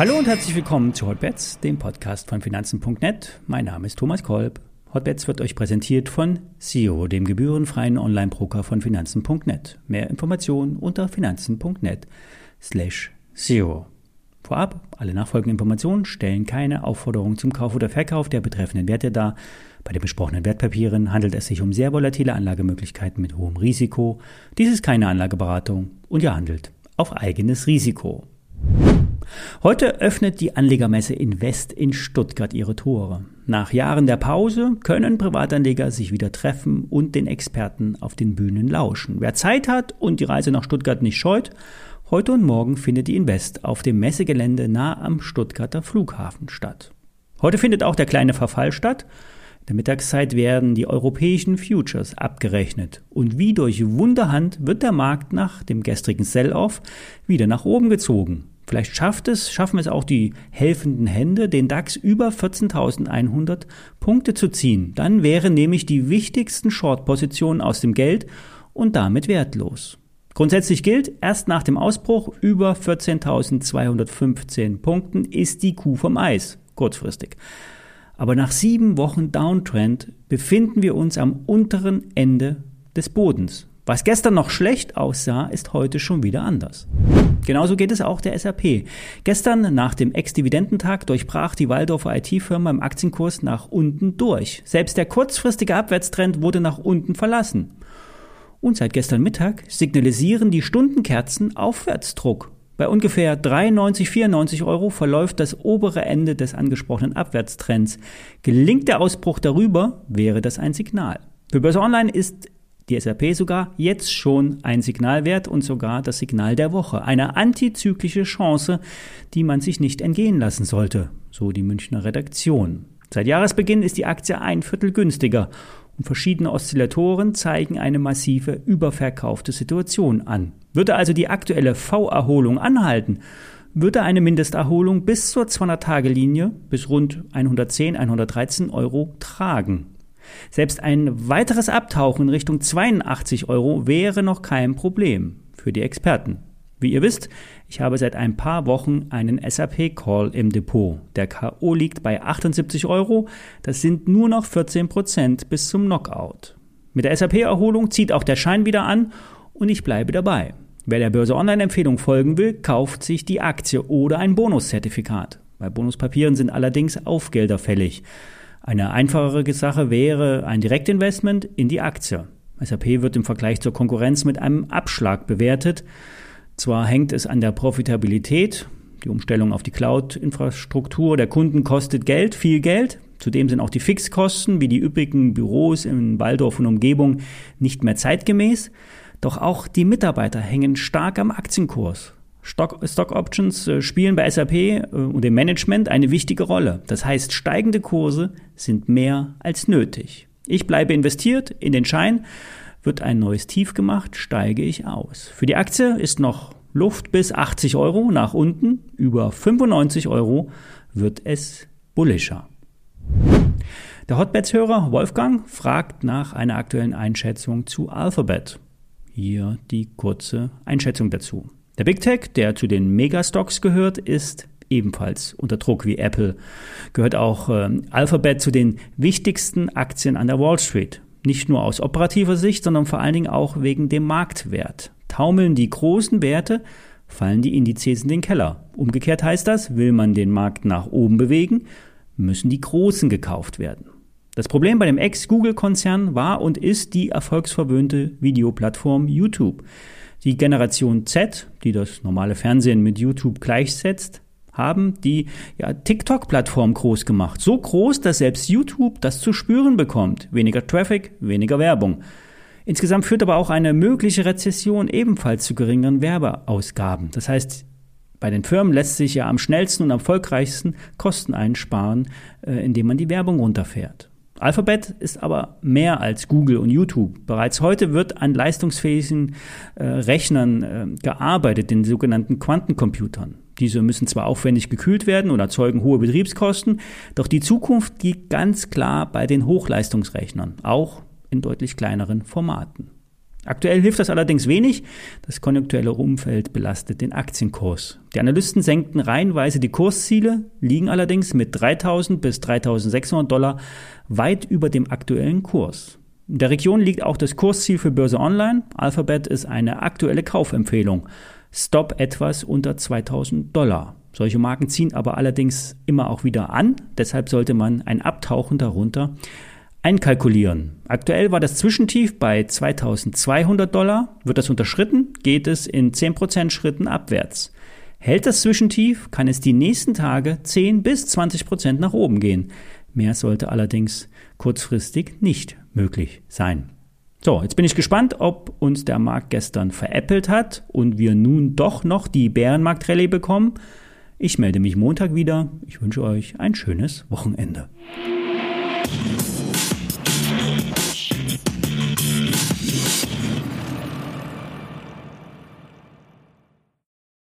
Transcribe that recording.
Hallo und herzlich willkommen zu Hotbets, dem Podcast von Finanzen.net. Mein Name ist Thomas Kolb. Hotbets wird euch präsentiert von SEO, dem gebührenfreien Online-Broker von Finanzen.net. Mehr Informationen unter Finanzen.net slash SEO. Vorab, alle nachfolgenden Informationen stellen keine Aufforderung zum Kauf oder Verkauf der betreffenden Werte dar. Bei den besprochenen Wertpapieren handelt es sich um sehr volatile Anlagemöglichkeiten mit hohem Risiko. Dies ist keine Anlageberatung und ihr handelt auf eigenes Risiko. Heute öffnet die Anlegermesse Invest in Stuttgart ihre Tore. Nach Jahren der Pause können Privatanleger sich wieder treffen und den Experten auf den Bühnen lauschen. Wer Zeit hat und die Reise nach Stuttgart nicht scheut, heute und morgen findet die Invest auf dem Messegelände nah am Stuttgarter Flughafen statt. Heute findet auch der kleine Verfall statt. In der Mittagszeit werden die europäischen Futures abgerechnet und wie durch Wunderhand wird der Markt nach dem gestrigen Sell-off wieder nach oben gezogen. Vielleicht schafft es, schaffen es auch die helfenden Hände, den DAX über 14.100 Punkte zu ziehen. Dann wären nämlich die wichtigsten Short-Positionen aus dem Geld und damit wertlos. Grundsätzlich gilt, erst nach dem Ausbruch über 14.215 Punkten ist die Kuh vom Eis, kurzfristig. Aber nach sieben Wochen Downtrend befinden wir uns am unteren Ende des Bodens. Was gestern noch schlecht aussah, ist heute schon wieder anders. Genauso geht es auch der SAP. Gestern nach dem Ex-Dividendentag durchbrach die Waldorfer IT-Firma im Aktienkurs nach unten durch. Selbst der kurzfristige Abwärtstrend wurde nach unten verlassen. Und seit gestern Mittag signalisieren die Stundenkerzen Aufwärtsdruck. Bei ungefähr 93, 94 Euro verläuft das obere Ende des angesprochenen Abwärtstrends. Gelingt der Ausbruch darüber, wäre das ein Signal. Für Börse Online ist die SAP sogar jetzt schon ein Signalwert und sogar das Signal der Woche. Eine antizyklische Chance, die man sich nicht entgehen lassen sollte, so die Münchner Redaktion. Seit Jahresbeginn ist die Aktie ein Viertel günstiger und verschiedene Oszillatoren zeigen eine massive überverkaufte Situation an. Würde also die aktuelle V-Erholung anhalten, würde eine Mindesterholung bis zur 200-Tage-Linie bis rund 110, 113 Euro tragen. Selbst ein weiteres Abtauchen in Richtung 82 Euro wäre noch kein Problem für die Experten. Wie ihr wisst, ich habe seit ein paar Wochen einen SAP-Call im Depot. Der K.O. liegt bei 78 Euro. Das sind nur noch 14 Prozent bis zum Knockout. Mit der SAP-Erholung zieht auch der Schein wieder an und ich bleibe dabei. Wer der Börse Online-Empfehlung folgen will, kauft sich die Aktie oder ein Bonuszertifikat. Bei Bonuspapieren sind allerdings Aufgelder fällig. Eine einfachere Sache wäre ein Direktinvestment in die Aktie. SAP wird im Vergleich zur Konkurrenz mit einem Abschlag bewertet. Zwar hängt es an der Profitabilität, die Umstellung auf die Cloud-Infrastruktur der Kunden kostet Geld, viel Geld. Zudem sind auch die Fixkosten wie die üppigen Büros in Waldorf und Umgebung nicht mehr zeitgemäß. Doch auch die Mitarbeiter hängen stark am Aktienkurs. Stock, Stock Options äh, spielen bei SAP äh, und dem Management eine wichtige Rolle. Das heißt, steigende Kurse sind mehr als nötig. Ich bleibe investiert in den Schein. Wird ein neues Tief gemacht, steige ich aus. Für die Aktie ist noch Luft bis 80 Euro nach unten. Über 95 Euro wird es bullischer. Der Hotbeds-Hörer Wolfgang fragt nach einer aktuellen Einschätzung zu Alphabet. Hier die kurze Einschätzung dazu. Der Big Tech, der zu den Megastocks gehört, ist ebenfalls unter Druck wie Apple. Gehört auch äh, Alphabet zu den wichtigsten Aktien an der Wall Street. Nicht nur aus operativer Sicht, sondern vor allen Dingen auch wegen dem Marktwert. Taumeln die großen Werte, fallen die Indizes in den Keller. Umgekehrt heißt das, will man den Markt nach oben bewegen, müssen die Großen gekauft werden. Das Problem bei dem Ex-Google-Konzern war und ist die erfolgsverwöhnte Videoplattform YouTube. Die Generation Z, die das normale Fernsehen mit YouTube gleichsetzt, haben die ja, TikTok-Plattform groß gemacht. So groß, dass selbst YouTube das zu spüren bekommt. Weniger Traffic, weniger Werbung. Insgesamt führt aber auch eine mögliche Rezession ebenfalls zu geringeren Werbeausgaben. Das heißt, bei den Firmen lässt sich ja am schnellsten und am erfolgreichsten Kosten einsparen, äh, indem man die Werbung runterfährt. Alphabet ist aber mehr als Google und YouTube. Bereits heute wird an leistungsfähigen äh, Rechnern äh, gearbeitet, den sogenannten Quantencomputern. Diese müssen zwar aufwendig gekühlt werden und erzeugen hohe Betriebskosten, doch die Zukunft liegt ganz klar bei den Hochleistungsrechnern, auch in deutlich kleineren Formaten. Aktuell hilft das allerdings wenig. Das konjunkturelle Umfeld belastet den Aktienkurs. Die Analysten senkten reihenweise die Kursziele, liegen allerdings mit 3000 bis 3600 Dollar weit über dem aktuellen Kurs. In der Region liegt auch das Kursziel für Börse Online. Alphabet ist eine aktuelle Kaufempfehlung. Stop etwas unter 2000 Dollar. Solche Marken ziehen aber allerdings immer auch wieder an. Deshalb sollte man ein Abtauchen darunter einkalkulieren. Aktuell war das Zwischentief bei 2200 Dollar. Wird das unterschritten, geht es in 10% Schritten abwärts. Hält das Zwischentief, kann es die nächsten Tage 10 bis 20% nach oben gehen. Mehr sollte allerdings kurzfristig nicht möglich sein. So, jetzt bin ich gespannt, ob uns der Markt gestern veräppelt hat und wir nun doch noch die Bärenmarkt-Rallye bekommen. Ich melde mich Montag wieder. Ich wünsche euch ein schönes Wochenende.